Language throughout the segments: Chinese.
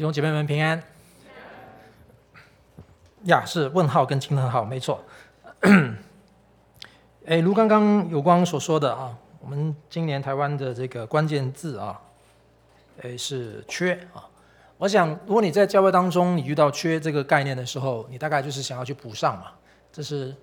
弟兄姐妹们平安。呀，是问号跟惊叹号，没错。哎，如刚刚有光所说的啊，我们今年台湾的这个关键字啊，哎是缺啊。我想，如果你在教会当中你遇到缺这个概念的时候，你大概就是想要去补上嘛。这是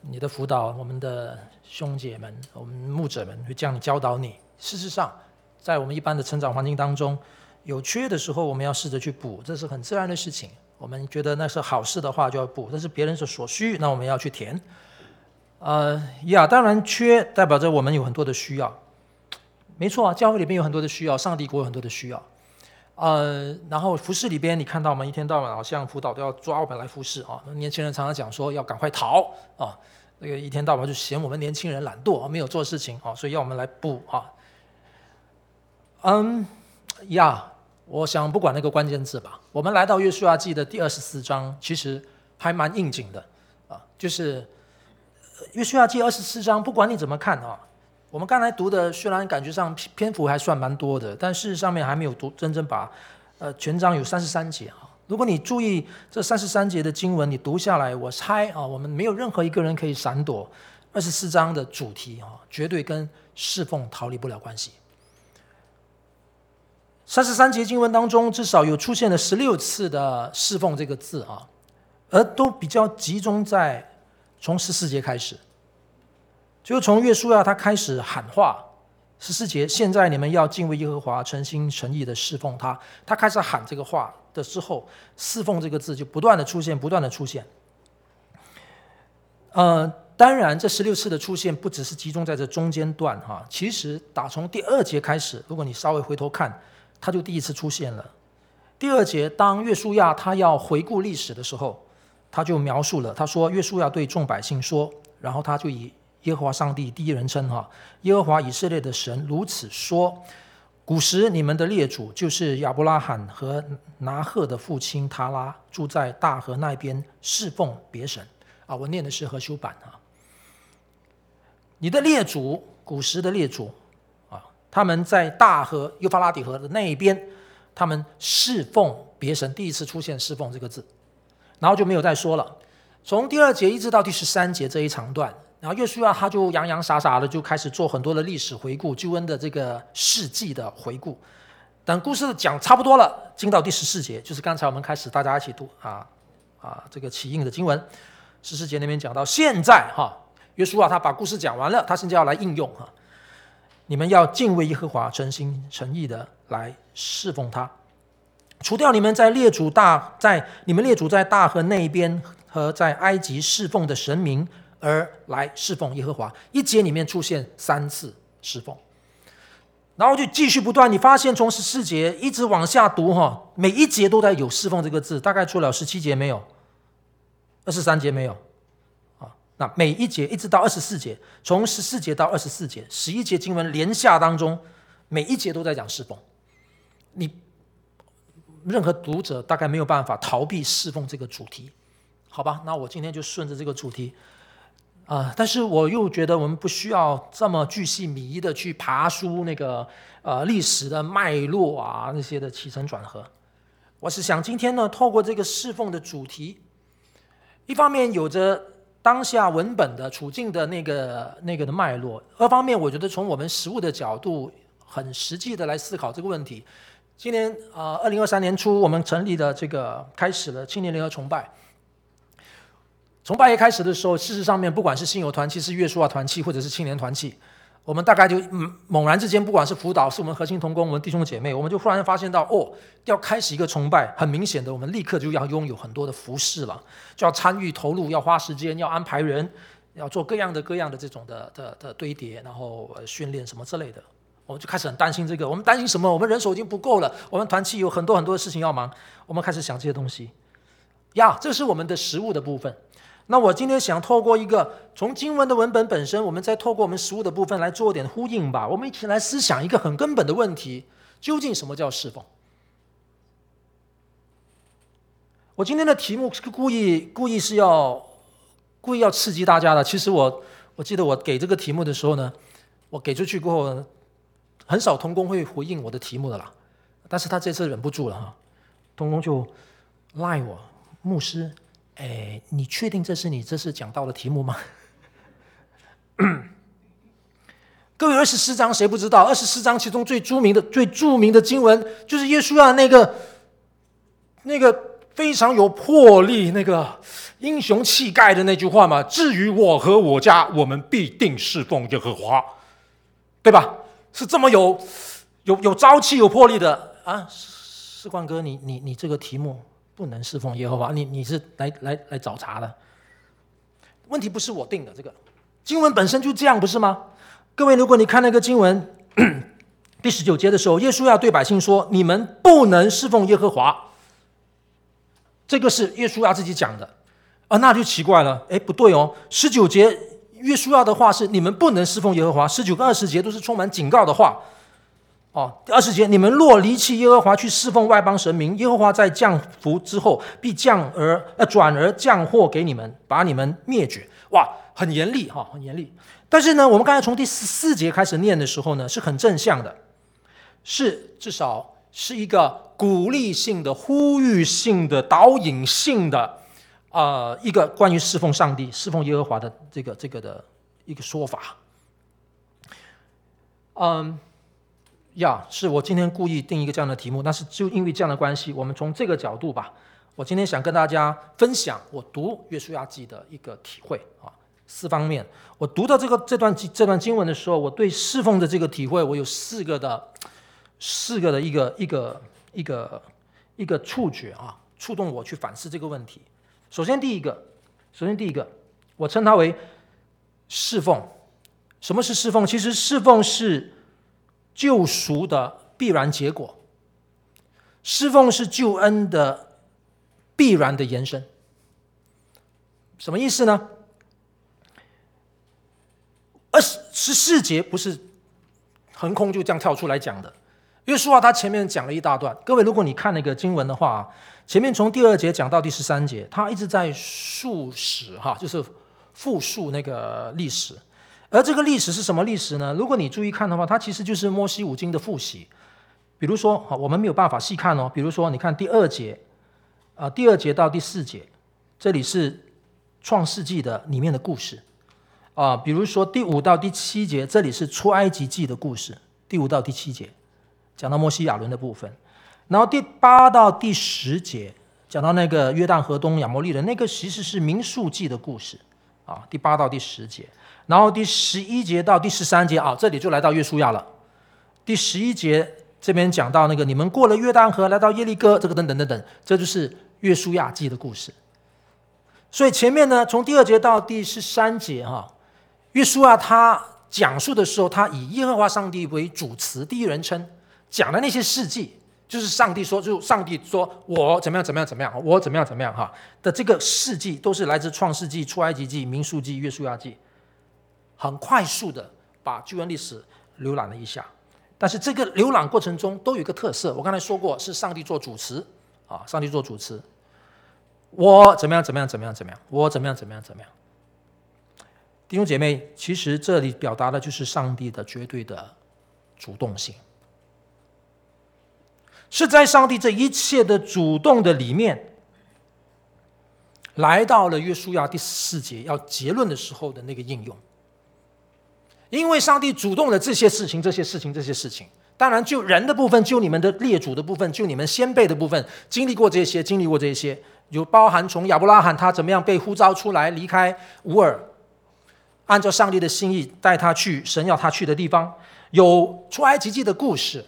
你的辅导，我们的兄姐们，我们牧者们会这样教导你。事实上，在我们一般的成长环境当中，有缺的时候，我们要试着去补，这是很自然的事情。我们觉得那是好事的话，就要补；这是别人所所需，那我们要去填。呃，呀，当然缺代表着我们有很多的需要，没错啊，教会里边有很多的需要，上帝国有很多的需要。呃，然后服饰里边，你看到吗？一天到晚好像辅导都要抓我们来服事啊。年轻人常常讲说要赶快逃啊，那个一天到晚就嫌我们年轻人懒惰，没有做事情啊，所以要我们来补啊。嗯，呀，我想不管那个关键字吧，我们来到约书亚记的第二十四章，其实还蛮应景的啊，就是约书亚记二十四章，不管你怎么看啊。我们刚才读的虽然感觉上篇幅还算蛮多的，但事实上面还没有读真正把，呃，全章有三十三节啊。如果你注意这三十三节的经文，你读下来，我猜啊，我们没有任何一个人可以闪躲二十四章的主题啊，绝对跟侍奉逃离不了关系。三十三节经文当中，至少有出现了十六次的侍奉这个字啊，而都比较集中在从十四节开始。就从约书亚他开始喊话，十四节，现在你们要敬畏耶和华，诚心诚意的侍奉他。他开始喊这个话的时候，侍奉这个字就不断的出现，不断的出现。呃，当然这十六次的出现不只是集中在这中间段哈，其实打从第二节开始，如果你稍微回头看，他就第一次出现了。第二节，当约书亚他要回顾历史的时候，他就描述了，他说约书亚对众百姓说，然后他就以。耶和华上帝第一人称哈，耶和华以色列的神如此说：古时你们的列祖就是亚伯拉罕和拿鹤的父亲塔拉，住在大河那边侍奉别神啊。我念的是和修版啊。你的列祖，古时的列祖，他们在大河幼发拉底河的那一边，他们侍奉别神，第一次出现“侍奉”这个字，然后就没有再说了。从第二节一直到第十三节这一长段。然后约书亚他就洋洋洒洒的就开始做很多的历史回顾，救恩的这个事迹的回顾。等故事讲差不多了，进到第十四节，就是刚才我们开始大家一起读啊啊这个起应的经文。十四节那边讲到现在哈，约书亚他把故事讲完了，他现在要来应用哈。你们要敬畏耶和华，诚心诚意的来侍奉他，除掉你们在列祖大在你们列祖在大河那边和在埃及侍奉的神明。而来侍奉耶和华，一节里面出现三次侍奉，然后就继续不断。你发现从十四节一直往下读，哈，每一节都在有侍奉这个字，大概除了十七节没有，二十三节没有，那每一节一直到二十四节，从十四节到二十四节，十一节经文连下当中，每一节都在讲侍奉。你任何读者大概没有办法逃避侍奉这个主题，好吧？那我今天就顺着这个主题。啊、但是我又觉得我们不需要这么巨细靡遗的去爬书那个呃历史的脉络啊，那些的起承转合。我是想今天呢，透过这个侍奉的主题，一方面有着当下文本的处境的那个那个的脉络，二方面我觉得从我们实物的角度，很实际的来思考这个问题。今年啊，二零二三年初，我们成立的这个开始了青年联合崇拜。从八月开始的时候，事实上面不管是新友团契、是约书亚团契，或者是青年团契，我们大概就猛然之间，不管是辅导，是我们核心同工，我们弟兄姐妹，我们就忽然发现到，哦，要开始一个崇拜，很明显的，我们立刻就要拥有很多的服饰了，就要参与投入，要花时间，要安排人，要做各样的各样的这种的的的堆叠，然后训练什么之类的，我们就开始很担心这个。我们担心什么？我们人手已经不够了，我们团契有很多很多的事情要忙，我们开始想这些东西。呀，这是我们的实物的部分。那我今天想透过一个从经文的文本本身，我们再透过我们实物的部分来做点呼应吧。我们一起来思想一个很根本的问题：究竟什么叫侍奉？我今天的题目是故意故意是要故意要刺激大家的。其实我我记得我给这个题目的时候呢，我给出去过后，很少同工会回应我的题目的啦。但是他这次忍不住了哈，通通就赖我牧师。哎，你确定这是你这次讲到的题目吗？各位，二十四章谁不知道？二十四章其中最著名的、最著名的经文，就是耶稣亚那个那个非常有魄力、那个英雄气概的那句话嘛。至于我和我家，我们必定侍奉耶和华，对吧？是这么有有有朝气、有魄力的啊！士冠哥，你你你这个题目。不能侍奉耶和华，你你是来来来找茬的。问题不是我定的，这个经文本身就这样，不是吗？各位，如果你看那个经文 第十九节的时候，耶稣要对百姓说：“你们不能侍奉耶和华。”这个是耶稣要自己讲的啊，那就奇怪了。哎，不对哦，十九节耶稣要的话是：“你们不能侍奉耶和华。”十九跟二十节都是充满警告的话。哦，第二十节，你们若离弃耶和华去侍奉外邦神明，耶和华在降福之后必降而呃转而降祸给你们，把你们灭绝。哇，很严厉哈，很严厉。但是呢，我们刚才从第十四节开始念的时候呢，是很正向的，是至少是一个鼓励性的、呼吁性的、导引性的啊、呃，一个关于侍奉上帝、侍奉耶和华的这个这个的一个说法。嗯。呀，是我今天故意定一个这样的题目，但是就因为这样的关系，我们从这个角度吧，我今天想跟大家分享我读约书亚记的一个体会啊，四方面。我读到这个这段这段经文的时候，我对侍奉的这个体会，我有四个的四个的一个一个一个一个触觉啊，触动我去反思这个问题。首先第一个，首先第一个，我称它为侍奉。什么是侍奉？其实侍奉是。救赎的必然结果，侍奉是救恩的必然的延伸。什么意思呢？二十十四节不是横空就这样跳出来讲的。约书亚他前面讲了一大段，各位如果你看那个经文的话，前面从第二节讲到第十三节，他一直在述史哈，就是复述那个历史。而这个历史是什么历史呢？如果你注意看的话，它其实就是摩西五经的复习。比如说，好，我们没有办法细看哦。比如说，你看第二节，啊，第二节到第四节，这里是创世纪的里面的故事，啊，比如说第五到第七节，这里是出埃及记的故事，第五到第七节讲到摩西亚伦的部分，然后第八到第十节讲到那个约旦河东亚摩利人，那个其实是民数记的故事，啊，第八到第十节。然后第十一节到第十三节啊，这里就来到约书亚了。第十一节这边讲到那个你们过了约旦河，来到耶利哥，这个等等等等，这就是约书亚记的故事。所以前面呢，从第二节到第十三节哈，约书亚他讲述的时候，他以耶和华上帝为主词，第一人称讲的那些事迹，就是上帝说，就上帝说我怎么样怎么样怎么样，我怎么样怎么样哈的这个事迹，都是来自创世纪、出埃及记、民数记、约书亚记。很快速的把救恩历史浏览了一下，但是这个浏览过程中都有一个特色，我刚才说过是上帝做主持啊，上帝做主持，我怎么样怎么样怎么样怎么样，我怎么样怎么样怎么样。弟兄姐妹，其实这里表达的就是上帝的绝对的主动性，是在上帝这一切的主动的里面，来到了约书亚第四节要结论的时候的那个应用。因为上帝主动的这些事情，这些事情，这些事情，当然就人的部分，就你们的列祖的部分，就你们先辈的部分，经历过这些，经历过这些，有包含从亚伯拉罕他怎么样被呼召出来，离开乌尔，按照上帝的心意带他去神要他去的地方，有出埃及记的故事。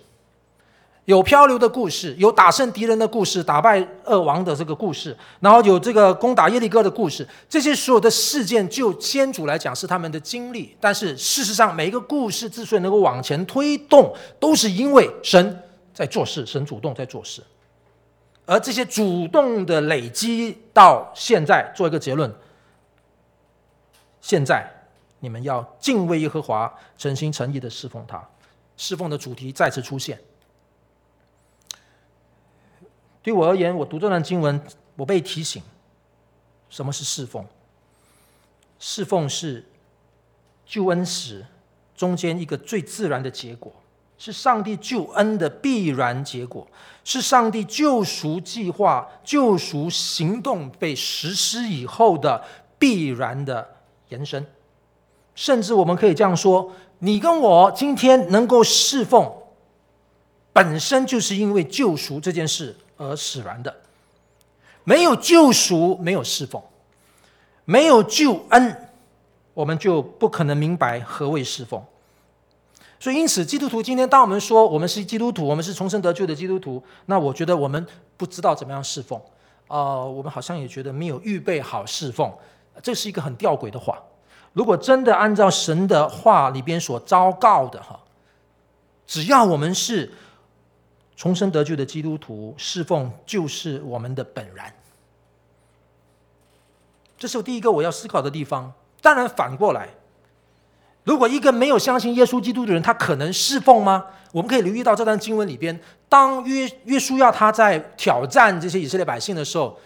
有漂流的故事，有打胜敌人的故事，打败恶王的这个故事，然后有这个攻打耶利哥的故事。这些所有的事件，就先祖来讲是他们的经历，但是事实上，每一个故事之所以能够往前推动，都是因为神在做事，神主动在做事。而这些主动的累积到现在，做一个结论：现在你们要敬畏耶和华，诚心诚意的侍奉他。侍奉的主题再次出现。对我而言，我读这段经文，我被提醒，什么是侍奉？侍奉是救恩时中间一个最自然的结果，是上帝救恩的必然结果，是上帝救赎计划、救赎行动被实施以后的必然的延伸。甚至我们可以这样说：你跟我今天能够侍奉，本身就是因为救赎这件事而使然的。没有救赎，没有侍奉；没有救恩，我们就不可能明白何谓侍奉。所以，因此，基督徒今天，当我们说我们是基督徒，我们是重生得救的基督徒，那我觉得我们不知道怎么样侍奉，啊、呃，我们好像也觉得没有预备好侍奉，这是一个很吊诡的话。如果真的按照神的话里边所昭告的哈，只要我们是重生得救的基督徒，侍奉就是我们的本然。这是第一个我要思考的地方。当然，反过来。如果一个没有相信耶稣基督的人，他可能侍奉吗？我们可以留意到这段经文里边，当约约书亚他在挑战这些以色列百姓的时候，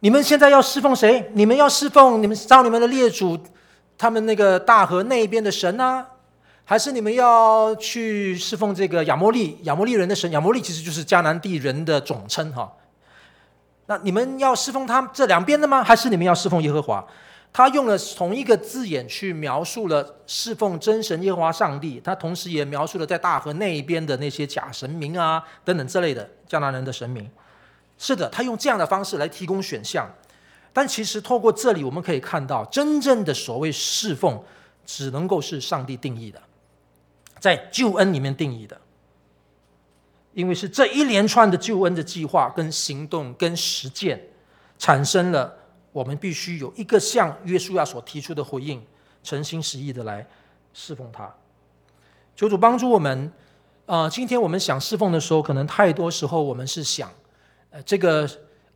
你们现在要侍奉谁？你们要侍奉你们召你们的列祖，他们那个大河那边的神呢？还是你们要去侍奉这个亚摩利亚摩利人的神？亚摩利其实就是迦南地人的总称哈。那你们要侍奉他这两边的吗？还是你们要侍奉耶和华？他用了同一个字眼去描述了侍奉真神耶和华上帝，他同时也描述了在大河那一边的那些假神明啊等等之类的迦南人的神明。是的，他用这样的方式来提供选项，但其实透过这里我们可以看到，真正的所谓侍奉只能够是上帝定义的，在救恩里面定义的，因为是这一连串的救恩的计划跟行动跟实践产生了。我们必须有一个像约书亚所提出的回应，诚心实意的来侍奉他。求主帮助我们。啊、呃，今天我们想侍奉的时候，可能太多时候我们是想，呃，这个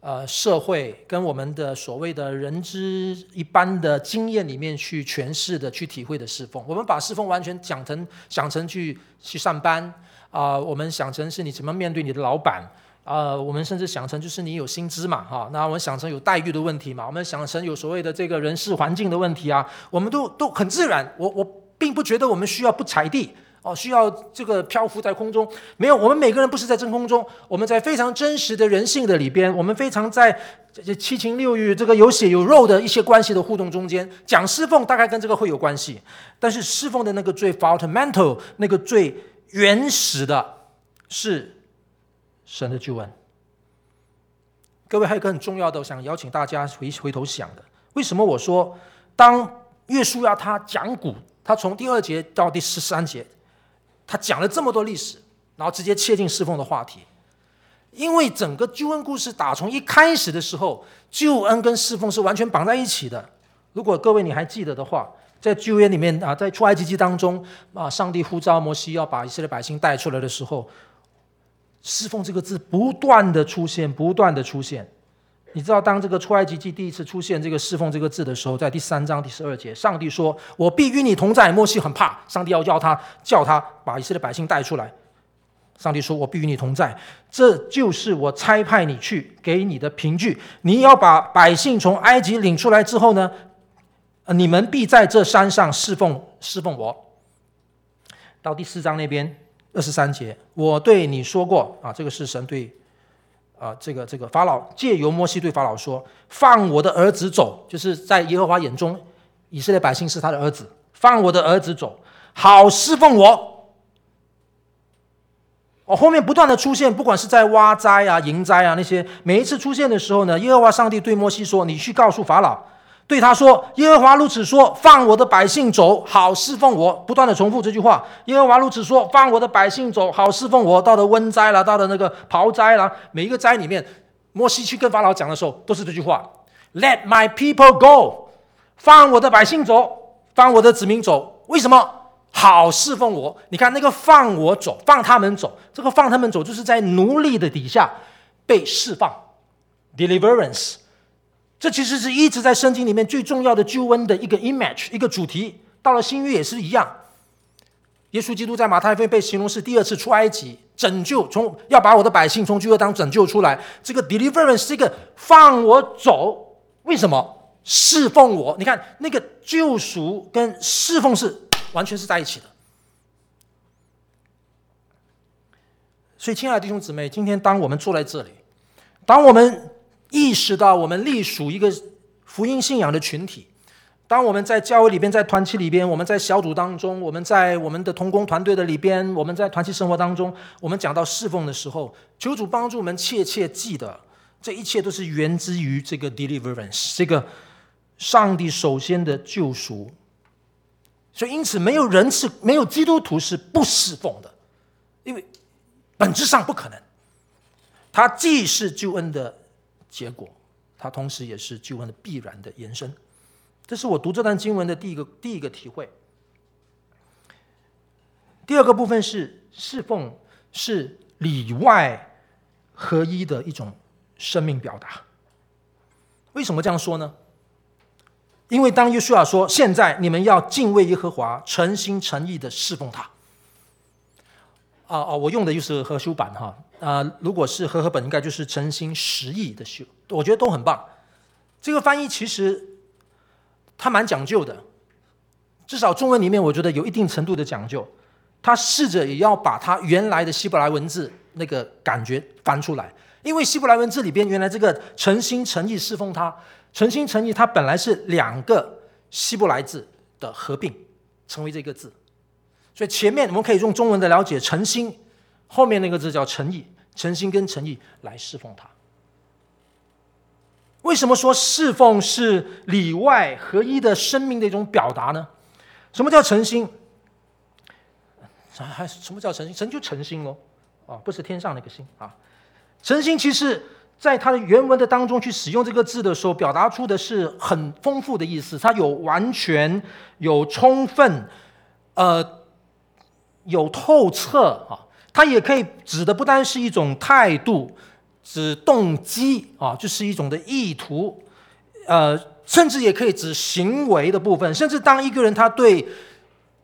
呃社会跟我们的所谓的人之一般的经验里面去诠释的、去体会的侍奉。我们把侍奉完全讲成想成去去上班啊、我们想成是你怎么面对你的老板。呃，我们甚至想成就是你有薪资嘛，哈，那我们想成有待遇的问题嘛，我们想成有所谓的这个人事环境的问题啊，我们都都很自然。我我并不觉得我们需要不踩地哦，需要这个漂浮在空中。没有，我们每个人不是在真空中，我们在非常真实的人性的里边，我们非常在这七情六欲这个有血有肉的一些关系的互动中间讲侍奉，大概跟这个会有关系。但是侍奉的那个最 fundamental 那个最原始的是。神的救恩，各位还有一个很重要的，我想邀请大家回回头想的，为什么我说当约书亚他讲古，他从第二节到第十三节，他讲了这么多历史，然后直接切进侍奉的话题，因为整个救恩故事打从一开始的时候，救恩跟侍奉是完全绑在一起的。如果各位你还记得的话，在旧约里面啊，在出埃及记当中啊，上帝呼召摩西要把以色列百姓带出来的时候。侍奉这个字不断的出现，不断的出现。你知道，当这个出埃及记第一次出现这个侍奉这个字的时候，在第三章第十二节，上帝说：“我必与你同在。”摩西很怕，上帝要叫他叫他把以色列百姓带出来。上帝说：“我必与你同在。”这就是我差派你去给你的凭据。你要把百姓从埃及领出来之后呢，你们必在这山上侍奉侍奉我。到第四章那边。二十三节，我对你说过啊，这个是神对啊，这个这个法老借由摩西对法老说，放我的儿子走，就是在耶和华眼中，以色列百姓是他的儿子，放我的儿子走，好侍奉我。哦，后面不断的出现，不管是在挖灾啊、迎灾啊那些，每一次出现的时候呢，耶和华上帝对摩西说：“你去告诉法老。”对他说：“耶和华如此说，放我的百姓走，好侍奉我。”不断的重复这句话。耶和华如此说，放我的百姓走，好侍奉我。到了瘟灾了，到了那个雹灾了，每一个灾里面，摩西去跟法老讲的时候，都是这句话：“Let my people go，放我的百姓走，放我的子民走。为什么？好侍奉我。你看那个放我走，放他们走，这个放他们走，就是在奴隶的底下被释放，deliverance。”这其实是一直在圣经里面最重要的救恩的一个 image，一个主题。到了新约也是一样。耶稣基督在马太福音被形容是第二次出埃及，拯救从要把我的百姓从罪恶当拯救出来。这个 deliverance 是一个放我走，为什么？侍奉我。你看那个救赎跟侍奉是完全是在一起的。所以，亲爱的弟兄姊妹，今天当我们坐在这里，当我们意识到我们隶属一个福音信仰的群体，当我们在教会里边、在团契里边、我们在小组当中、我们在我们的同工团队的里边、我们在团契生活当中，我们讲到侍奉的时候，求主帮助我们切切记得，这一切都是源自于这个 deliverance，这个上帝首先的救赎。所以，因此，没有人是没有基督徒是不侍奉的，因为本质上不可能。他既是救恩的结果。它同时也是救恩的必然的延伸，这是我读这段经文的第一个第一个体会。第二个部分是侍奉是里外合一的一种生命表达。为什么这样说呢？因为当约书亚说：“现在你们要敬畏耶和华，诚心诚意的侍奉他。”啊啊，我用的就是和修版哈。啊、呃，如果是和合本，应该就是诚心实意的修，我觉得都很棒。这个翻译其实它蛮讲究的，至少中文里面我觉得有一定程度的讲究。他试着也要把他原来的希伯来文字那个感觉翻出来，因为希伯来文字里边原来这个诚心诚意侍奉他，诚心诚意，它本来是两个希伯来字的合并成为这个字，所以前面我们可以用中文的了解诚心，后面那个字叫诚意。诚心跟诚意来侍奉他。为什么说侍奉是里外合一的生命的一种表达呢？什么叫诚心？还什么叫诚心？诚就诚心喽，啊，不是天上那个心啊。诚心其实在它的原文的当中去使用这个字的时候，表达出的是很丰富的意思。它有完全、有充分、呃，有透彻啊。它也可以指的不单是一种态度，指动机啊，就是一种的意图，呃，甚至也可以指行为的部分。甚至当一个人他对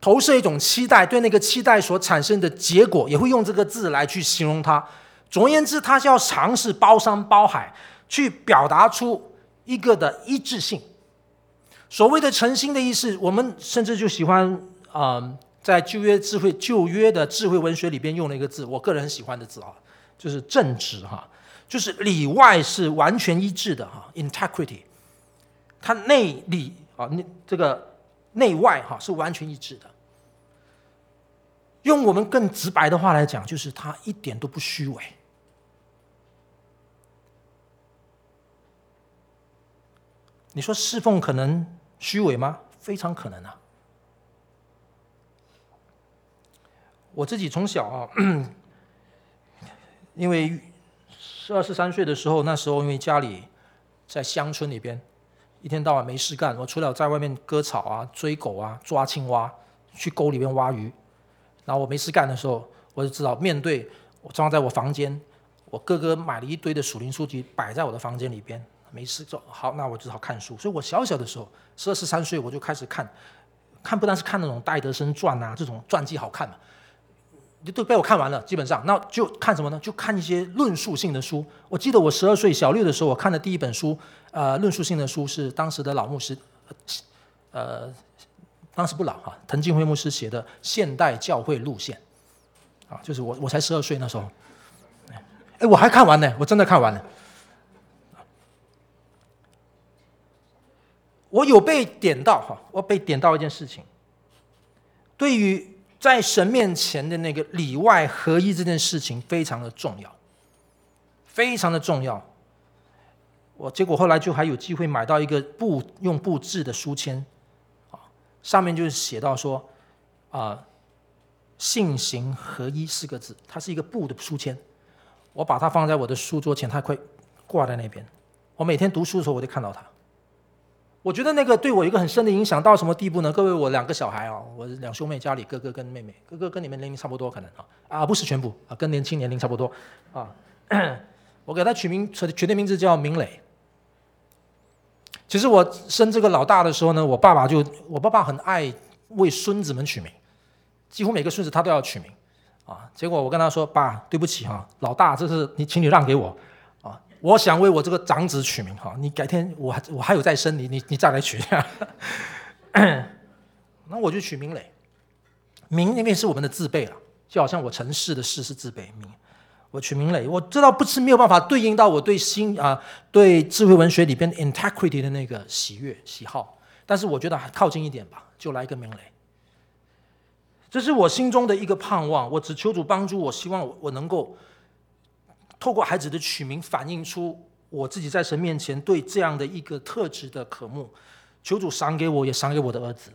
投射一种期待，对那个期待所产生的结果，也会用这个字来去形容它。总而言之，他是要尝试包山包海，去表达出一个的一致性。所谓的诚心的意思，我们甚至就喜欢啊。在旧约智慧旧约的智慧文学里边用了一个字，我个人很喜欢的字啊，就是正直哈，就是里外是完全一致的哈，integrity，它内里啊，内这个内外哈是完全一致的。用我们更直白的话来讲，就是它一点都不虚伪。你说侍奉可能虚伪吗？非常可能啊。我自己从小啊，因为十二十三岁的时候，那时候因为家里在乡村里边，一天到晚没事干，我除了在外面割草啊、追狗啊、抓青蛙、去沟里面挖鱼，然后我没事干的时候，我就知道面对我装在我房间，我哥哥买了一堆的属灵书籍摆在我的房间里边，没事做，好，那我只好看书。所以我小小的时候，十二十三岁我就开始看，看不但是看那种戴德生传啊，这种传记好看嘛。都被我看完了，基本上，那就看什么呢？就看一些论述性的书。我记得我十二岁小六的时候，我看的第一本书，呃，论述性的书是当时的老牧师，呃，当时不老哈，滕敬辉牧师写的《现代教会路线》，啊，就是我我才十二岁那时候，哎，我还看完呢，我真的看完了。我有被点到哈，我被点到一件事情，对于。在神面前的那个里外合一这件事情非常的重要，非常的重要。我结果后来就还有机会买到一个布用布制的书签，啊，上面就是写到说，啊，信行合一四个字，它是一个布的书签。我把它放在我的书桌前，它会挂在那边。我每天读书的时候，我就看到它。我觉得那个对我一个很深的影响，到什么地步呢？各位，我两个小孩啊，我两兄妹家里哥哥跟妹妹，哥哥跟你们年龄差不多，可能啊啊不是全部啊，跟年轻年龄差不多啊。我给他取名，取的名字叫明磊。其实我生这个老大的时候呢，我爸爸就我爸爸很爱为孙子们取名，几乎每个孙子他都要取名啊。结果我跟他说：“爸，对不起哈，老大，这是你，请你让给我。”我想为我这个长子取名哈，你改天我还我还有再生，你你你再来取一下。那我就取明磊，明那边是我们的字辈了，就好像我陈氏的氏是字辈，明我取名磊，我知道不是没有办法对应到我对心啊，对智慧文学里边 integrity 的那个喜悦喜好，但是我觉得还靠近一点吧，就来一个名雷。这是我心中的一个盼望，我只求主帮助我，希望我能够透过孩子的取名，反映出我自己在神面前对这样的一个特质的渴慕。求主赏给我，也赏给我的儿子。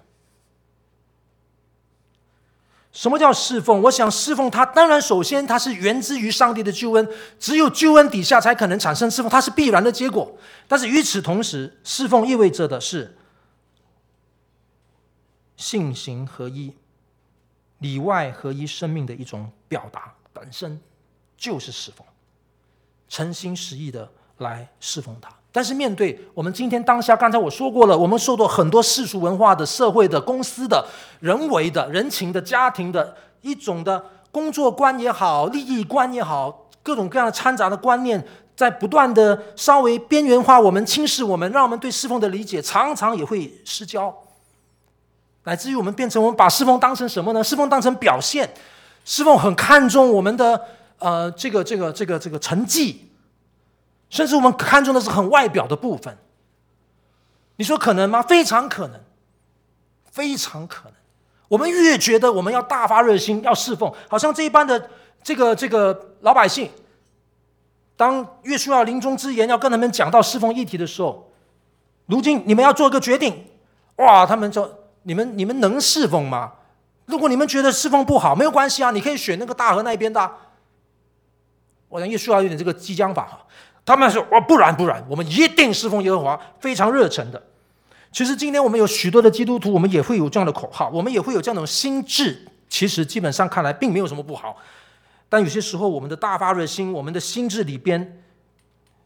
什么叫侍奉？我想侍奉他，当然首先他是源自于上帝的救恩，只有救恩底下才可能产生侍奉，它是必然的结果。但是与此同时，侍奉意味着的是性行合一、里外合一生命的一种表达，本身就是侍奉，诚心实意的来侍奉他。但是面对我们今天当下，刚才我说过了，我们受到很多世俗文化的、社会的、公司的、人为的、人情的、家庭的一种的工作观也好、利益观也好，各种各样的掺杂的观念，在不断的稍微边缘化我们、轻视我们，让我们对侍奉的理解常常也会失焦，乃至于我们变成我们把侍奉当成什么呢？侍奉当成表现，侍奉很看重我们的呃这个这个这个这个成绩。甚至我们看重的是很外表的部分，你说可能吗？非常可能，非常可能。我们越觉得我们要大发热心，要侍奉，好像这一般的这个这个老百姓，当越需要临终之言要跟他们讲到侍奉议题的时候，如今你们要做个决定，哇！他们说：你们你们能侍奉吗？如果你们觉得侍奉不好，没有关系啊，你可以选那个大河那边的。我想约书亚有点这个激将法哈。他们说：“我，不然不然，我们一定侍奉耶和华，非常热忱的。”其实今天我们有许多的基督徒，我们也会有这样的口号，我们也会有这样的心智。其实基本上看来，并没有什么不好。但有些时候，我们的大发热心，我们的心智里边，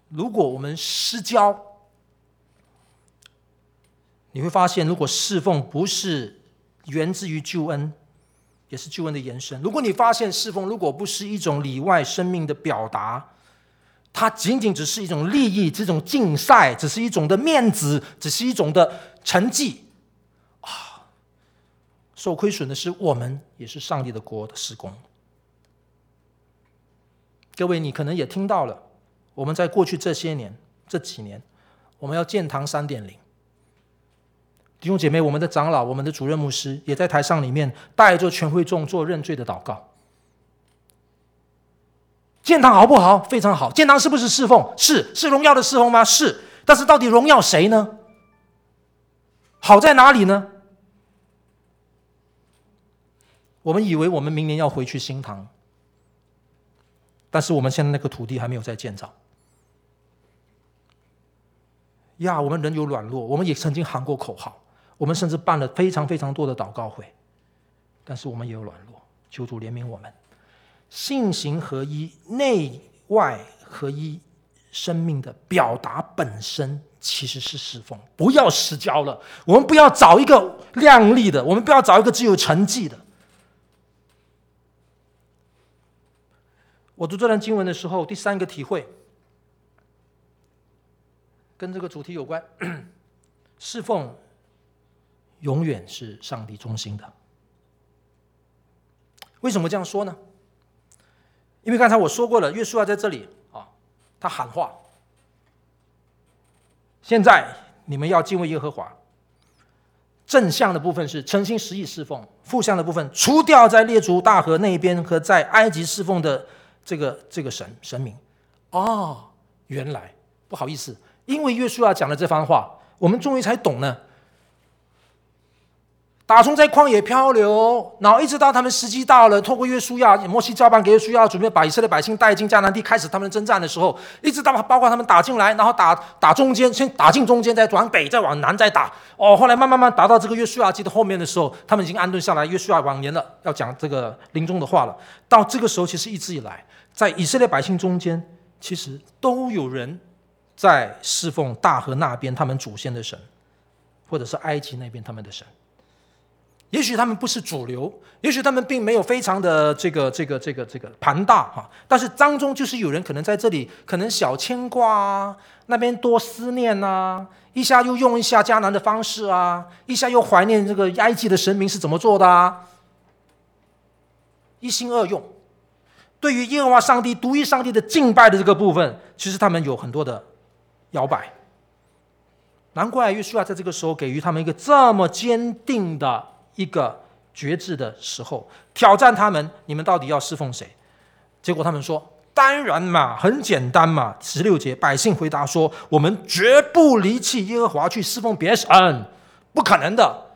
如果我们失焦，你会发现，如果侍奉不是源自于救恩，也是救恩的延伸。如果你发现侍奉如果不是一种里外生命的表达，它仅仅只是一种利益，这种竞赛，只是一种的面子，只是一种的成绩啊！受亏损的是我们，也是上帝的国的施工。各位，你可能也听到了，我们在过去这些年、这几年，我们要建堂三点零。弟兄姐妹，我们的长老、我们的主任牧师也在台上里面带着全会众做认罪的祷告。建堂好不好？非常好。建堂是不是侍奉？是，是荣耀的侍奉吗？是。但是到底荣耀谁呢？好在哪里呢？我们以为我们明年要回去新堂，但是我们现在那个土地还没有在建造。呀，我们人有软弱，我们也曾经喊过口号，我们甚至办了非常非常多的祷告会，但是我们也有软弱，求主怜悯我们。性行合一、内外合一，生命的表达本身其实是侍奉。不要失焦了，我们不要找一个亮丽的，我们不要找一个只有成绩的。我读这段经文的时候，第三个体会跟这个主题有关：侍奉永远是上帝中心的。为什么这样说呢？因为刚才我说过了，约书亚在这里啊，他喊话：现在你们要敬畏耶和华。正向的部分是诚心实意侍奉，负向的部分除掉在列祖大河那边和在埃及侍奉的这个这个神神明。哦，原来不好意思，因为约书亚讲了这番话，我们终于才懂呢。打从在旷野漂流，然后一直到他们时机到了，透过约书亚、摩西交办给约书亚，准备把以色列百姓带进迦南地，开始他们征战的时候，一直到包括他们打进来，然后打打中间，先打进中间，再往北，再往南，再打。哦，后来慢慢慢打到这个约书亚记的后面的时候，他们已经安顿下来。约书亚晚年了，要讲这个临终的话了。到这个时候，其实一直以来，在以色列百姓中间，其实都有人在侍奉大河那边他们祖先的神，或者是埃及那边他们的神。也许他们不是主流，也许他们并没有非常的这个这个这个这个庞大哈，但是当中就是有人可能在这里，可能小牵挂啊，那边多思念呐、一下又用一下迦南的方式啊，一下又怀念这个埃及的神明是怎么做的啊，一心二用。对于耶和华上帝独一上帝的敬拜的这个部分，其实他们有很多的摇摆。难怪约书亚在这个时候给予他们一个这么坚定的一个决志的时候，挑战他们：你们到底要侍奉谁？结果他们说：“当然嘛，很简单嘛。”十六节，百姓回答说：“我们绝不离弃耶和华去侍奉别神，不可能的。”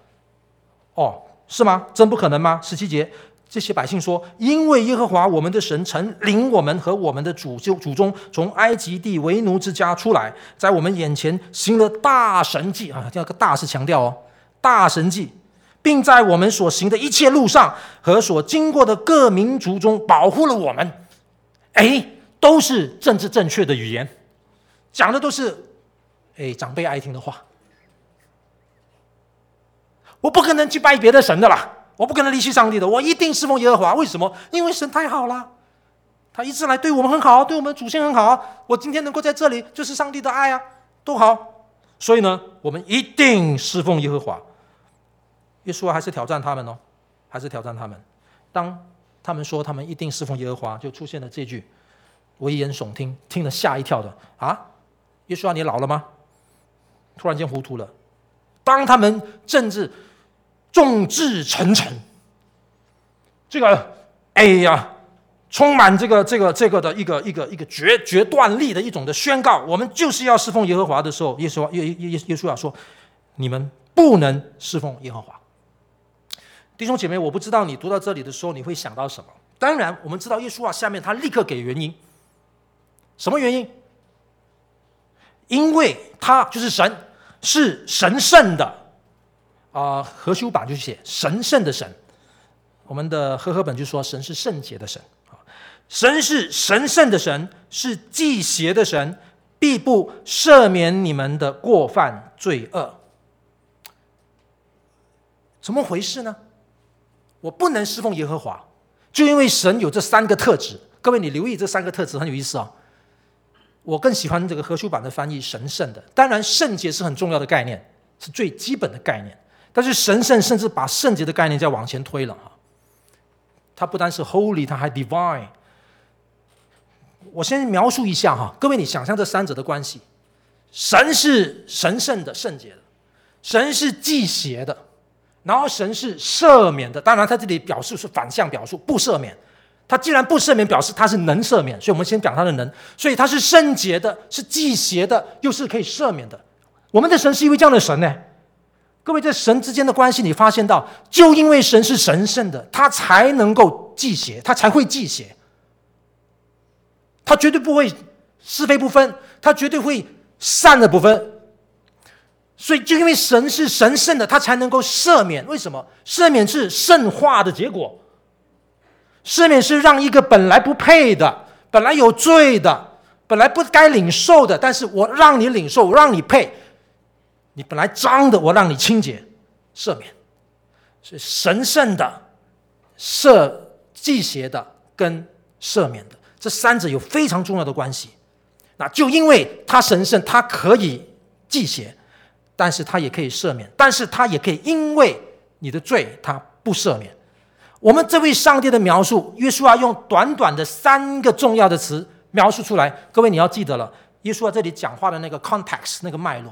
哦，是吗？真不可能吗？十七节，这些百姓说：“因为耶和华我们的神曾领我们和我们的祖就祖宗从埃及地为奴之家出来，在我们眼前行了大神迹啊！这个大是强调哦，大神迹。”并在我们所行的一切路上和所经过的各民族中保护了我们，哎，都是政治正确的语言，讲的都是哎长辈爱听的话。我不可能去拜别的神的啦，我不可能离弃上帝的，我一定侍奉耶和华。为什么？因为神太好了，他一直来对我们很好，对我们祖先很好。我今天能够在这里，就是上帝的爱啊，多好。所以呢，我们一定侍奉耶和华。耶稣还是挑战他们哦，还是挑战他们。当他们说他们一定侍奉耶和华，就出现了这句危言耸听，听了吓一跳的啊！耶稣啊，你老了吗？突然间糊涂了。当他们政治众志成城，这个哎呀，充满这个这个这个的一个一个一个决决断力的一种的宣告，我们就是要侍奉耶和华的时候，耶稣耶耶耶耶稣啊说：你们不能侍奉耶和华。弟兄姐妹，我不知道你读到这里的时候，你会想到什么？当然，我们知道耶稣啊下面他立刻给原因，什么原因？因为他就是神，是神圣的啊。和修版就写神圣的神，我们的和合本就说神是圣洁的神啊。神是神圣的神，是忌邪的神，必不赦免你们的过犯罪恶。怎么回事呢？我不能侍奉耶和华，就因为神有这三个特质。各位，你留意这三个特质很有意思啊、我更喜欢这个和书版的翻译“神圣的”。当然，圣洁是很重要的概念，是最基本的概念。但是神圣甚至把圣洁的概念再往前推了哈。它不单是 holy，它还 divine。我先描述一下哈，各位，你想象这三者的关系：神是神圣的、圣洁的；神是忌邪的。然后神是赦免的，当然他这里表述是反向表述，不赦免。他既然不赦免，表示他是能赦免，所以我们先讲他的能。所以他是圣洁的，是忌邪的，又是可以赦免的。我们的神是一位这样的神呢？各位，在神之间的关系，你发现到，就因为神是神圣的，他才能够忌邪，他才会忌邪。他绝对不会是非不分，他绝对会善恶不分。所以，就因为神是神圣的，他才能够赦免。为什么？赦免是圣化的结果。赦免是让一个本来不配的、本来有罪的、本来不该领受的，但是我让你领受，我让你配。你本来脏的，我让你清洁，赦免。所以，神圣的、赦忌邪的跟赦免的这三者有非常重要的关系。那就因为他神圣，他可以忌邪。但是他也可以赦免，但是他也可以因为你的罪，他不赦免。我们这位上帝的描述，约书亚用短短的三个重要的词描述出来。各位你要记得了，约书亚这里讲话的那个 context 那个脉络，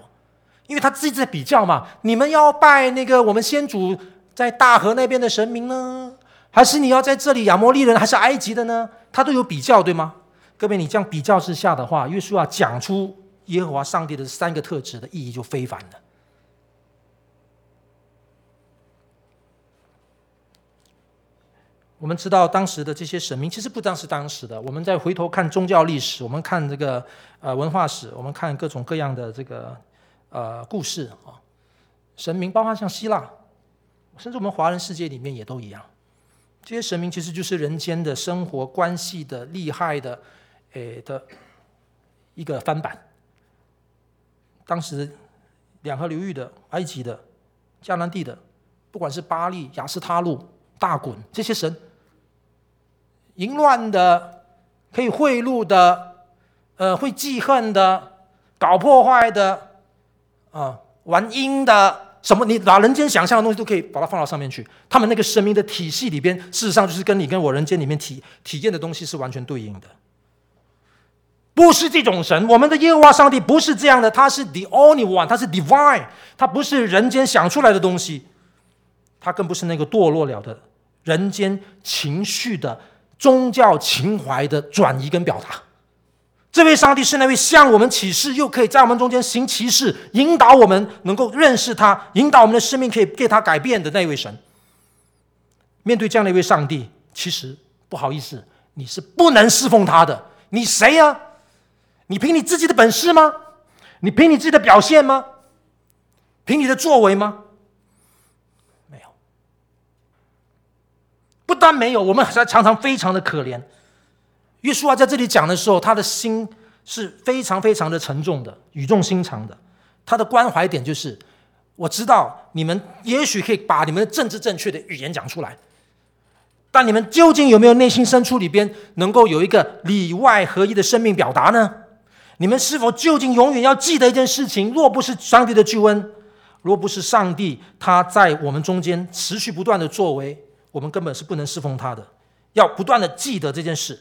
因为他自己在比较嘛。你们要拜那个我们先祖在大河那边的神明呢，还是你要在这里亚摩利人，还是埃及的呢？他都有比较，对吗？各位，你这样比较之下的话，约书亚讲出。耶和华上帝的三个特质的意义就非凡了。我们知道当时的这些神明，其实不单是当时的。我们再回头看宗教历史，我们看这个呃文化史，我们看各种各样的这个呃故事啊，神明，包括像希腊，甚至我们华人世界里面也都一样。这些神明其实就是人间的生活关系的厉害的，诶的一个翻版。当时两河流域的、埃及的、迦南地的，不管是巴力、亚斯他录、大衮这些神，淫乱的、可以贿赂的、呃会记恨的、搞破坏的、啊、玩阴的、什么？你把人间想象的东西都可以把它放到上面去。他们那个神明的体系里边，事实上就是跟你跟我人间里面体体验的东西是完全对应的。不是这种神，我们的耶和华上帝不是这样的，他是 the only one，他是 divine，他不是人间想出来的东西，他更不是那个堕落了的人间情绪的宗教情怀的转移跟表达。这位上帝是那位向我们启示，又可以在我们中间行奇事，引导我们能够认识他，引导我们的生命可以被他改变的那位神。面对这样的一位上帝，其实不好意思，你是不能侍奉他的。你谁呀？你凭你自己的本事吗？你凭你自己的表现吗？凭你的作为吗？没有。不但没有，我们还常常非常的可怜。约书亚在这里讲的时候，他的心是非常非常的沉重的，语重心长的。他的关怀点就是：我知道你们也许可以把你们的政治正确的语言讲出来，但你们究竟有没有内心深处里边能够有一个里外合一的生命表达呢？你们是否究竟永远要记得一件事情？若不是上帝的救恩，若不是上帝他在我们中间持续不断的作为，我们根本是不能侍奉他的。要不断的记得这件事。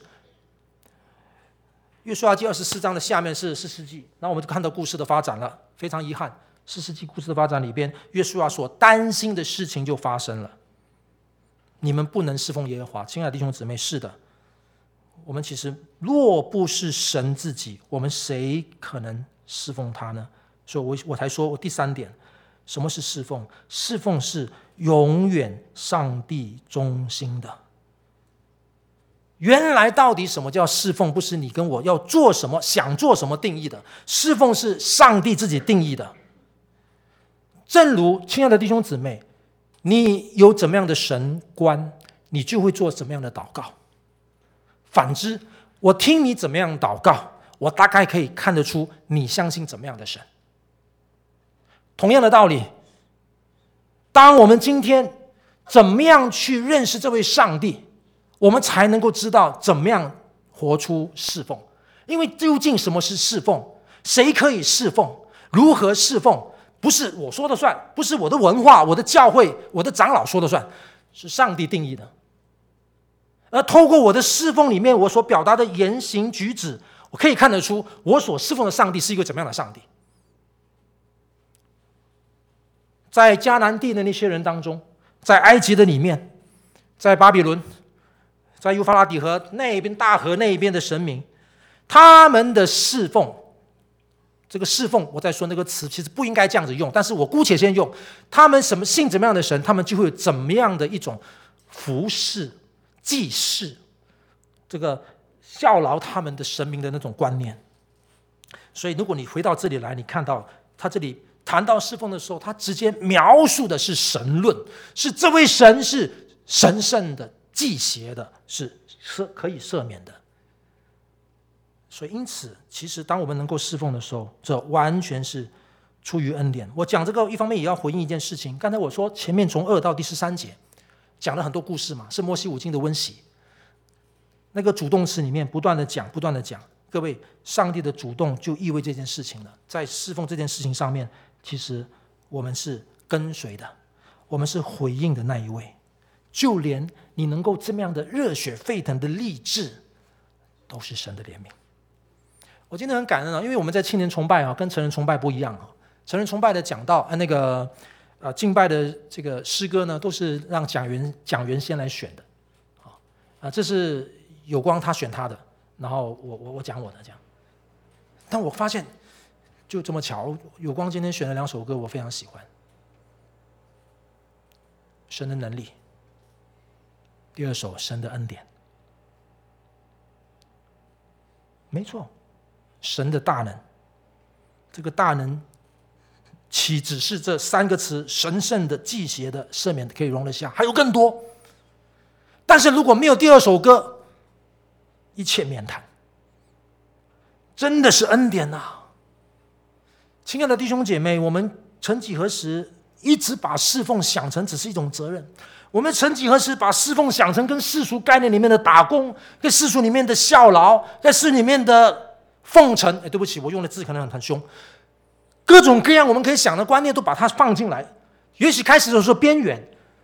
约书亚记二十四章的下面是四世纪，那我们就看到故事的发展了。非常遗憾，四世纪故事的发展里边，约书亚所担心的事情就发生了。你们不能侍奉耶和华，亲爱的弟兄姊妹，是的。我们其实若不是神自己，我们谁可能侍奉他呢？所以我我才说我第三点，什么是侍奉？侍奉是永远上帝中心的。原来到底什么叫侍奉？不是你跟我要做什么、想做什么定义的。侍奉是上帝自己定义的。正如亲爱的弟兄姊妹，你有怎么样的神观，你就会做怎么样的祷告。反之，我听你怎么样祷告，我大概可以看得出你相信怎么样的神。同样的道理，当我们今天怎么样去认识这位上帝，我们才能够知道怎么样活出侍奉。因为究竟什么是侍奉？谁可以侍奉？如何侍奉？不是我说的算，不是我的文化、我的教会、我的长老说的算，是上帝定义的。而透过我的侍奉里面，我所表达的言行举止，我可以看得出我所侍奉的上帝是一个怎么样的上帝。在迦南地的那些人当中，在埃及的里面，在巴比伦，在幼发拉底河那边大河那边的神明，他们的侍奉，这个侍奉，我在说那个词其实不应该这样子用，但是我姑且先用。他们什么信怎么样的神，他们就会有怎么样的一种服侍。祭祀，这个效劳他们的神明的那种观念。所以，如果你回到这里来，你看到他这里谈到侍奉的时候，他直接描述的是神论，是这位神是神圣的、忌邪的，是赦可以赦免的。所以，因此，其实当我们能够侍奉的时候，这完全是出于恩典。我讲这个，一方面也要回应一件事情。刚才我说前面从二到第十三节。讲了很多故事嘛，是摩西五经的温习。那个主动词里面不断的讲，不断的讲。各位，上帝的主动就意味这件事情了。在侍奉这件事情上面，其实我们是跟随的，我们是回应的那一位。就连你能够这么样的热血沸腾的励志，都是神的怜悯。我今天很感恩啊，因为我们在青年崇拜啊，跟成人崇拜不一样啊。成人崇拜的讲到，呃，那个。啊，敬拜的这个诗歌呢，都是让讲员讲员先来选的，啊，啊，这是有光他选他的，然后我我我讲我的这样，但我发现就这么巧，有光今天选了两首歌，我非常喜欢，神的能力，第二首神的恩典，没错，神的大能，这个大能。岂只是这三个词神圣的、忌邪的、赦免的可以容得下？还有更多。但是如果没有第二首歌，一切免谈。真的是恩典呐、亲爱的弟兄姐妹，我们曾几何时一直把侍奉想成只是一种责任？我们曾几何时把侍奉想成跟世俗概念里面的打工、跟世俗里面的效劳、在世里面的奉承？哎，对不起，我用的字可能很很凶。各种各样我们可以想的观念都把它放进来，也许开始的时候边缘，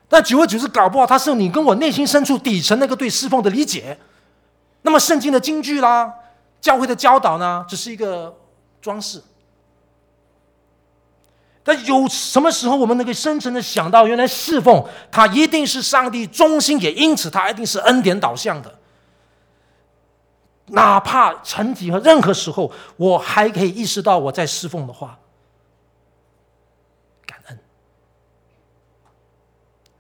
但久而久之，搞不好它是你跟我内心深处底层那个对侍奉的理解。那么圣经的金句啦，教会的教导呢，只是一个装饰。但有什么时候我们能够深层的想到，原来侍奉它一定是上帝中心，也因此它一定是恩典导向的。哪怕曾几和任何时候，我还可以意识到我在侍奉的话。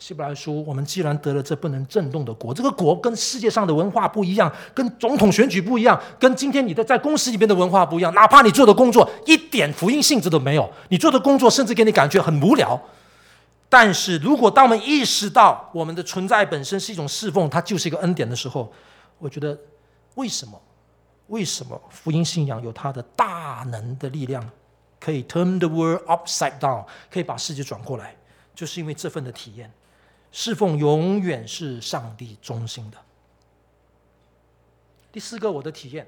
希伯来书，我们既然得了这不能震动的国，这个国跟世界上的文化不一样，跟总统选举不一样，跟今天你的在公司里边的文化不一样。哪怕你做的工作一点福音性质都没有，你做的工作甚至给你感觉很无聊。但是如果当我们意识到我们的存在本身是一种侍奉，它就是一个恩典的时候，我觉得为什么？为什么福音信仰有它的大能的力量，可以 turn the world upside down，可以把世界转过来，就是因为这份的体验。侍奉永远是上帝中心的。第四个，我的体验，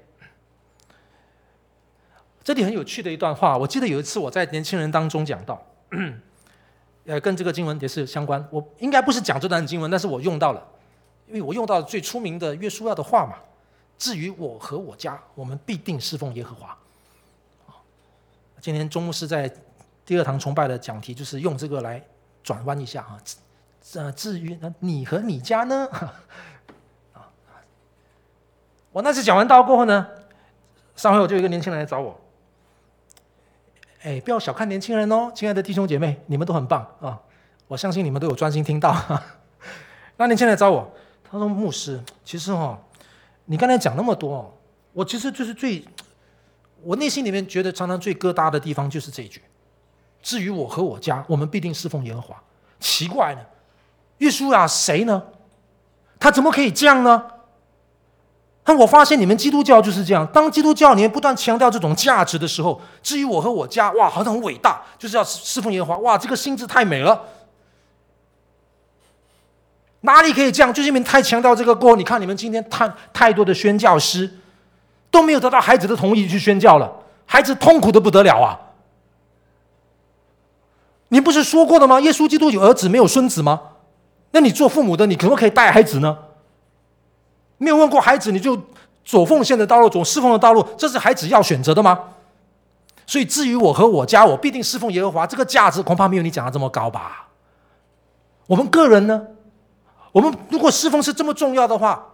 这里很有趣的一段话。我记得有一次我在年轻人当中讲到，呃，跟这个经文也是相关。我应该不是讲这段经文，但是我用到了，因为我用到最出名的约书亚的话嘛。至于我和我家，我们必定侍奉耶和华。今天中牧师在第二堂崇拜的讲题就是用这个来转弯一下啊。呃，至于那你和你家呢？啊，我那次讲完道过后呢，上回我就有一个年轻人来找我。哎，不要小看年轻人哦，亲爱的弟兄姐妹，你们都很棒啊！我相信你们都有专心听到。那年轻人来找我，他说：“牧师，其实哈、哦，你刚才讲那么多，我其实就是最，我内心里面觉得常常最疙瘩的地方就是这一句：至于我和我家，我们必定侍奉耶和华。奇怪呢。”耶稣啊谁呢？他怎么可以这样呢？那我发现你们基督教就是这样。当基督教里面不断强调这种价值的时候，至于我和我家，哇，好像很伟大，就是要侍奉耶和华，哇，这个心智太美了。哪里可以这样？就是因为太强调这个过，你看你们今天太太多的宣教师都没有得到孩子的同意去宣教了，孩子痛苦的不得了啊！你不是说过的吗？耶稣基督有儿子没有孙子吗？那你做父母的，你可不可以带孩子呢？没有问过孩子，你就走奉献的道路，走侍奉的道路，这是孩子要选择的吗？所以，至于我和我家，我必定侍奉耶和华，这个价值恐怕没有你讲的这么高吧？我们个人呢？我们如果侍奉是这么重要的话，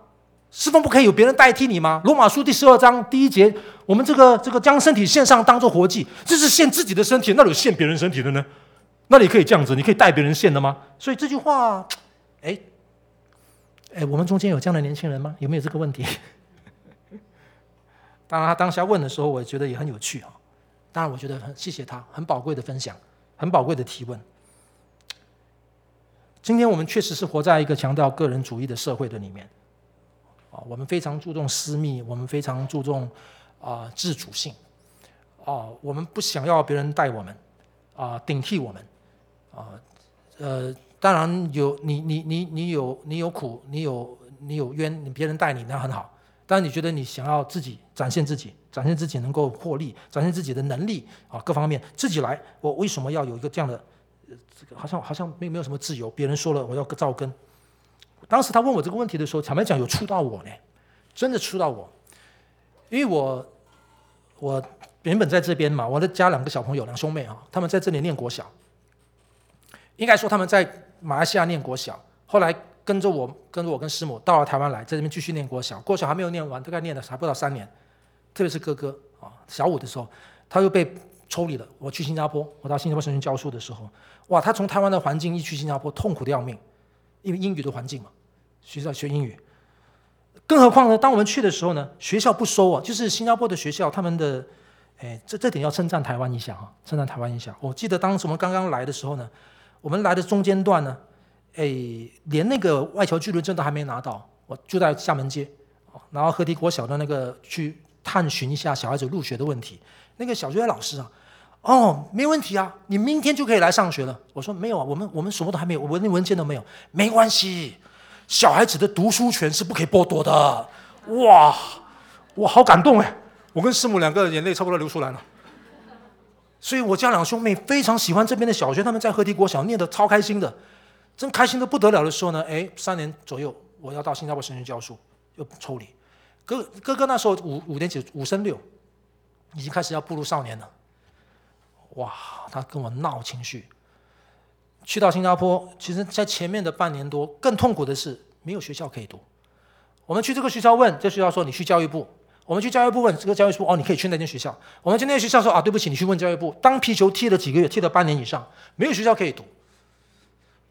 侍奉不可以有别人代替你吗？罗马书第十二章第一节，我们这个这个将身体献上，当做活祭，这是献自己的身体，那有献别人身体的呢？那你可以这样子，你可以代别人献的吗？所以这句话。哎，哎，我们中间有这样的年轻人吗？有没有这个问题？当然，他当下问的时候，我觉得也很有趣啊。当然，我觉得很谢谢他，很宝贵的分享，很宝贵的提问。今天我们确实是活在一个强调个人主义的社会的里面啊，我们非常注重私密，我们非常注重啊自主性啊，我们不想要别人带我们啊，顶替我们啊，呃。当然有你你你你有你有苦你有你有冤，你别人带你那很好。但是你觉得你想要自己展现自己，展现自己能够获利，展现自己的能力啊，各方面自己来。我为什么要有一个这样的？这个好像好像没没有什么自由。别人说了我要照跟。当时他问我这个问题的时候，坦白讲有触到我呢，真的触到我，因为我我原本在这边嘛，我的家两个小朋友两兄妹啊，他们在这里念国小，应该说他们在。马来西亚念国小，后来跟着我，跟着我跟师母到了台湾来，在这边继续念国小。国小还没有念完，大概念了还不到三年。特别是哥哥啊，小五的时候，他又被抽离了。我去新加坡，我到新加坡神学教书的时候，哇，他从台湾的环境一去新加坡，痛苦的要命，因为英语的环境嘛，学校学英语。更何况呢，当我们去的时候呢，学校不收啊，就是新加坡的学校，他们的，哎，这这点要称赞台湾一下啊，称赞台湾一下。我记得当时我们刚刚来的时候呢。我们来的中间段呢，哎，连那个外侨居留证都还没拿到，我就在厦门街，然后河堤国小的那个去探寻一下小孩子入学的问题。那个小学老师啊，哦，没问题啊，你明天就可以来上学了。我说没有啊，我们我们什么都还没有，我连文件都没有。没关系，小孩子的读书权是不可以剥夺的。哇，我好感动哎，我跟师母两个眼泪差不多流出来了。所以我家两兄妹非常喜欢这边的小学，他们在河堤国小念得超开心的，真开心的不得了的时候呢，哎，三年左右我要到新加坡神学教书，又抽离。哥哥哥那时候五五年级五升六，已经开始要步入少年了。哇，他跟我闹情绪。去到新加坡，其实在前面的半年多，更痛苦的是没有学校可以读。我们去这个学校问，这学校说你去教育部。我们去教育部问，这个教育部哦，你可以去那间学校。我们去那间学校说啊，对不起，你去问教育部。当皮球踢了几个月，踢了半年以上，没有学校可以读。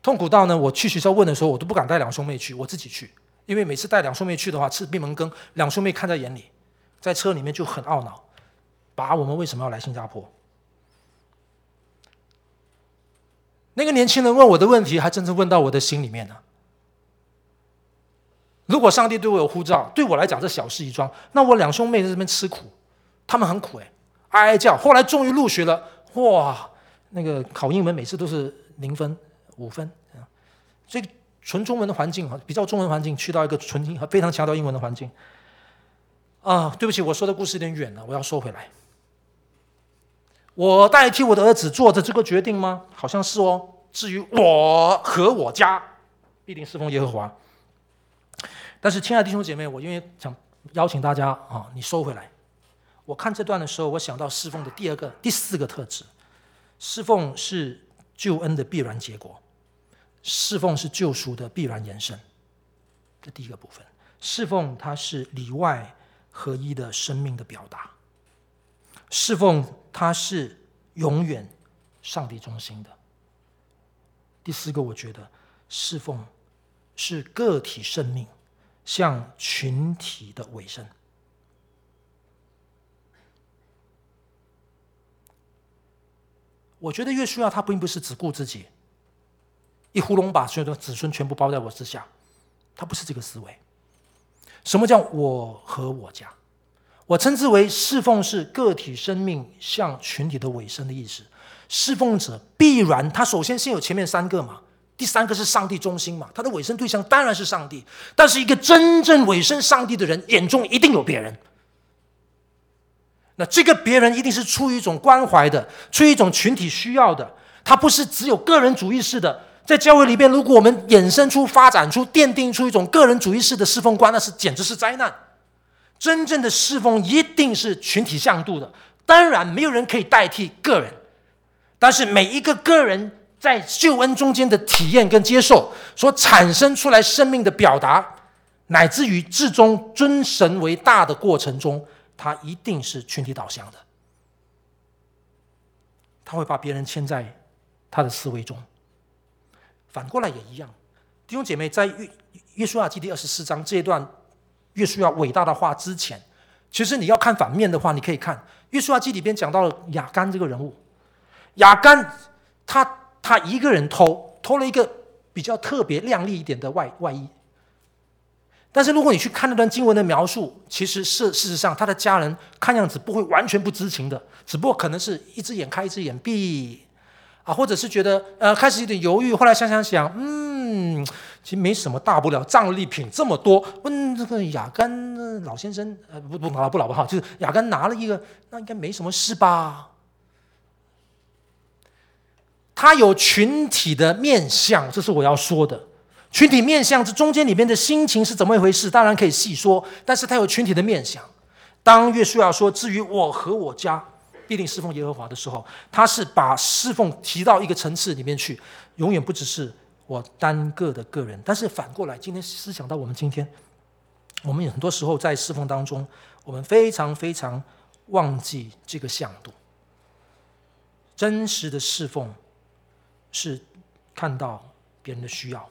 痛苦到呢，我去学校问的时候，我都不敢带两兄妹去，我自己去，因为每次带两兄妹去的话，吃闭门羹，两兄妹看在眼里，在车里面就很懊恼，把我们为什么要来新加坡？那个年轻人问我的问题，还真正问到我的心里面了。如果上帝对我有呼召，对我来讲这小事一桩，那我两兄妹在这边吃苦，他们很苦哎，哀哀叫。后来终于入学了，哇，那个考英文每次都是零分、五分，所以纯中文的环境啊比较中文环境，去到一个纯英和非常强调英文的环境。啊，对不起，我说的故事有点远了，我要说回来。我代替我的儿子做的这个决定吗？好像是哦。至于我和我家，必定侍奉耶和华。但是，亲爱的弟兄姐妹，我因为想邀请大家啊，你收回来。我看这段的时候，我想到侍奉的第二个、第四个特质：侍奉是救恩的必然结果，侍奉是救赎的必然延伸。这第一个部分，侍奉它是里外合一的生命的表达。侍奉它是永远上帝中心的。第四个，我觉得侍奉是个体生命。向群体的委身，我觉得约书亚他并不是只顾自己，一呼隆把所有的子孙全部包在我之下，他不是这个思维。什么叫我和我家？我称之为侍奉是个体生命向群体的委身的意思。侍奉者必然他首先先有前面三个嘛。第三个是上帝中心嘛，他的委身对象当然是上帝。但是一个真正委身上帝的人，眼中一定有别人。那这个别人一定是出于一种关怀的，出于一种群体需要的。他不是只有个人主义式的。在教会里边，如果我们衍生出、发展出、奠定出一种个人主义式的侍奉观，那是简直是灾难。真正的侍奉一定是群体向度的。当然，没有人可以代替个人，但是每一个个人。在救恩中间的体验跟接受，所产生出来生命的表达，乃至于至终尊神为大的过程中，他一定是群体导向的。他会把别人牵在他的思维中。反过来也一样，弟兄姐妹，在约约书亚记第二十四章这一段约书亚伟大的话之前，其实你要看反面的话，你可以看约书亚记里边讲到了亚干这个人物，亚干他。他一个人偷，偷了一个比较特别亮丽一点的外外衣。但是如果你去看那段经文的描述，其实是事实上他的家人看样子不会完全不知情的，只不过可能是一只眼开一只眼闭，啊，或者是觉得呃开始有点犹豫，后来想想想，嗯，其实没什么大不了，战利品这么多，问这个亚干老先生，呃不不不不老不好，就是亚干拿了一个，那应该没什么事吧。他有群体的面向，这是我要说的。群体面向这中间里面的心情是怎么一回事？当然可以细说，但是他有群体的面向。当约书亚说：“至于我和我家，必定侍奉耶和华”的时候，他是把侍奉提到一个层次里面去，永远不只是我单个的个人。但是反过来，今天思想到我们今天，我们有很多时候在侍奉当中，我们非常非常忘记这个向度，真实的侍奉。是看到别人的需要，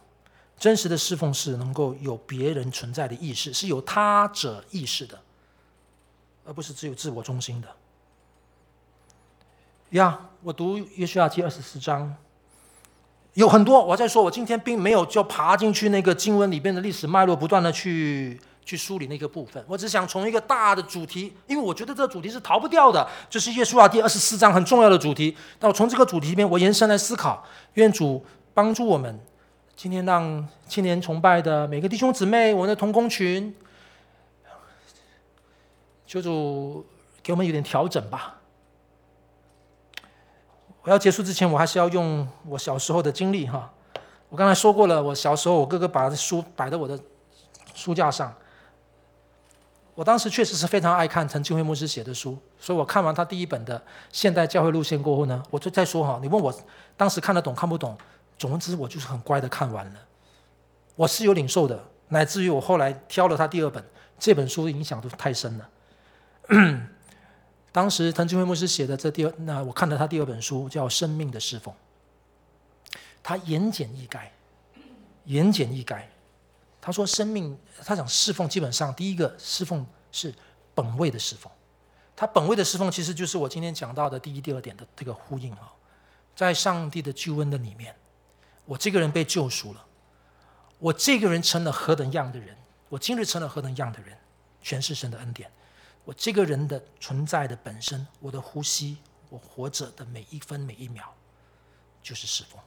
真实的侍奉是能够有别人存在的意识，是有他者意识的，而不是只有自我中心的。呀，我读约书亚记二十四章，有很多。我在说，我今天并没有就爬进去那个经文里边的历史脉络，不断的去。去梳理那个部分，我只想从一个大的主题，因为我觉得这个主题是逃不掉的，这、就是耶稣啊第二十四章很重要的主题。那我从这个主题里面，我延伸来思考，愿主帮助我们，今天让青年崇拜的每个弟兄姊妹，我们的同工群，求主给我们有点调整吧。我要结束之前，我还是要用我小时候的经历哈。我刚才说过了，我小时候我哥哥把书摆在我的书架上。我当时确实是非常爱看陈清辉牧师写的书，所以我看完他第一本的《现代教会路线》过后呢，我就再说哈，你问我当时看得懂看不懂，总之我就是很乖的看完了。我是有领受的，乃至于我后来挑了他第二本，这本书影响都太深了。当时陈清辉牧师写的这第二，那我看了他第二本书叫《生命的侍奉》，他言简意赅，言简意赅。他说：“生命，他讲侍奉，基本上第一个侍奉是本位的侍奉。他本位的侍奉，其实就是我今天讲到的第一、第二点的这个呼应啊。在上帝的救恩的里面，我这个人被救赎了，我这个人成了何等样的人？我今日成了何等样的人？全是神的恩典。我这个人的存在的本身，我的呼吸，我活着的每一分每一秒，就是侍奉，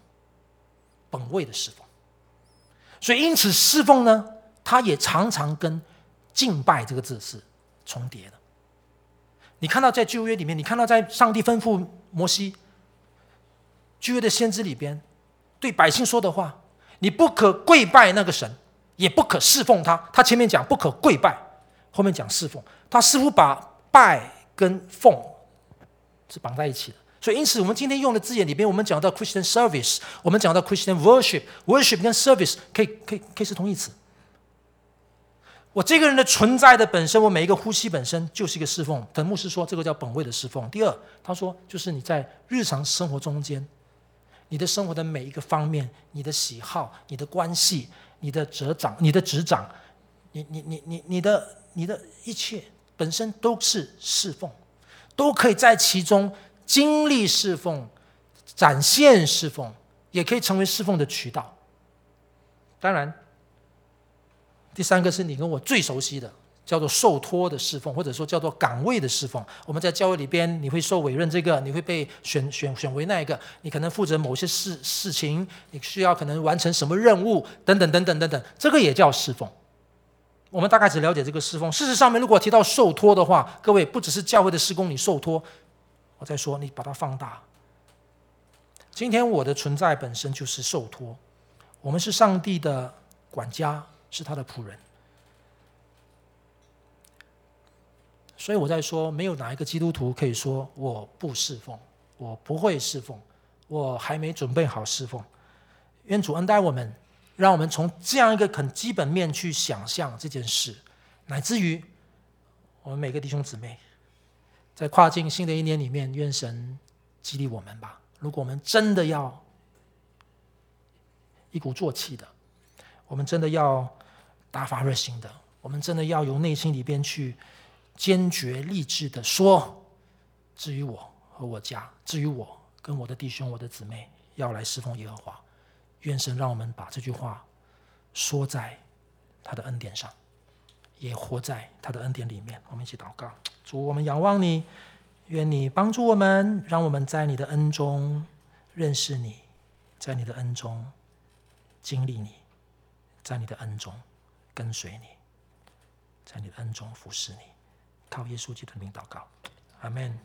本位的侍奉。”所以，因此侍奉呢，它也常常跟敬拜这个字是重叠的。你看到在旧约里面，你看到在上帝吩咐摩西旧约的先知里边对百姓说的话：你不可跪拜那个神，也不可侍奉他。他前面讲不可跪拜，后面讲侍奉。他似乎把拜跟奉是绑在一起的。所以，因此，我们今天用的字眼里边，我们讲到 Christian service，我们讲到 Christian worship，worship 跟 service 可以可以可以是同义词。我这个人的存在的本身，我每一个呼吸本身就是一个侍奉。等牧师说，这个叫本位的侍奉。第二，他说就是你在日常生活中间，你的生活的每一个方面，你的喜好、你的关系、你的执掌、你的执掌，你你你你你的你的一切本身都是侍奉，都可以在其中。经历侍奉，展现侍奉，也可以成为侍奉的渠道。当然，第三个是你跟我最熟悉的，叫做受托的侍奉，或者说叫做岗位的侍奉。我们在教会里边，你会受委任这个，你会被选选选为那一个，你可能负责某些事事情，你需要可能完成什么任务，等等等等等等，这个也叫侍奉。我们大概只了解这个侍奉。事实上面，如果提到受托的话，各位不只是教会的施工，你受托。我再说，你把它放大。今天我的存在本身就是受托，我们是上帝的管家，是他的仆人。所以我在说，没有哪一个基督徒可以说我不侍奉，我不会侍奉，我还没准备好侍奉。愿主恩待我们，让我们从这样一个很基本面去想象这件事，乃至于我们每个弟兄姊妹。在跨进新的一年里面，愿神激励我们吧。如果我们真的要一鼓作气的，我们真的要大发热心的，我们真的要由内心里边去坚决立志的说：至于我和我家，至于我跟我的弟兄、我的姊妹，要来侍奉耶和华。愿神让我们把这句话说在他的恩典上。也活在他的恩典里面。我们一起祷告：主，我们仰望你，愿你帮助我们，让我们在你的恩中认识你，在你的恩中经历你，在你的恩中跟随你，在你的恩中服侍你。靠耶稣基督的名祷告，阿门。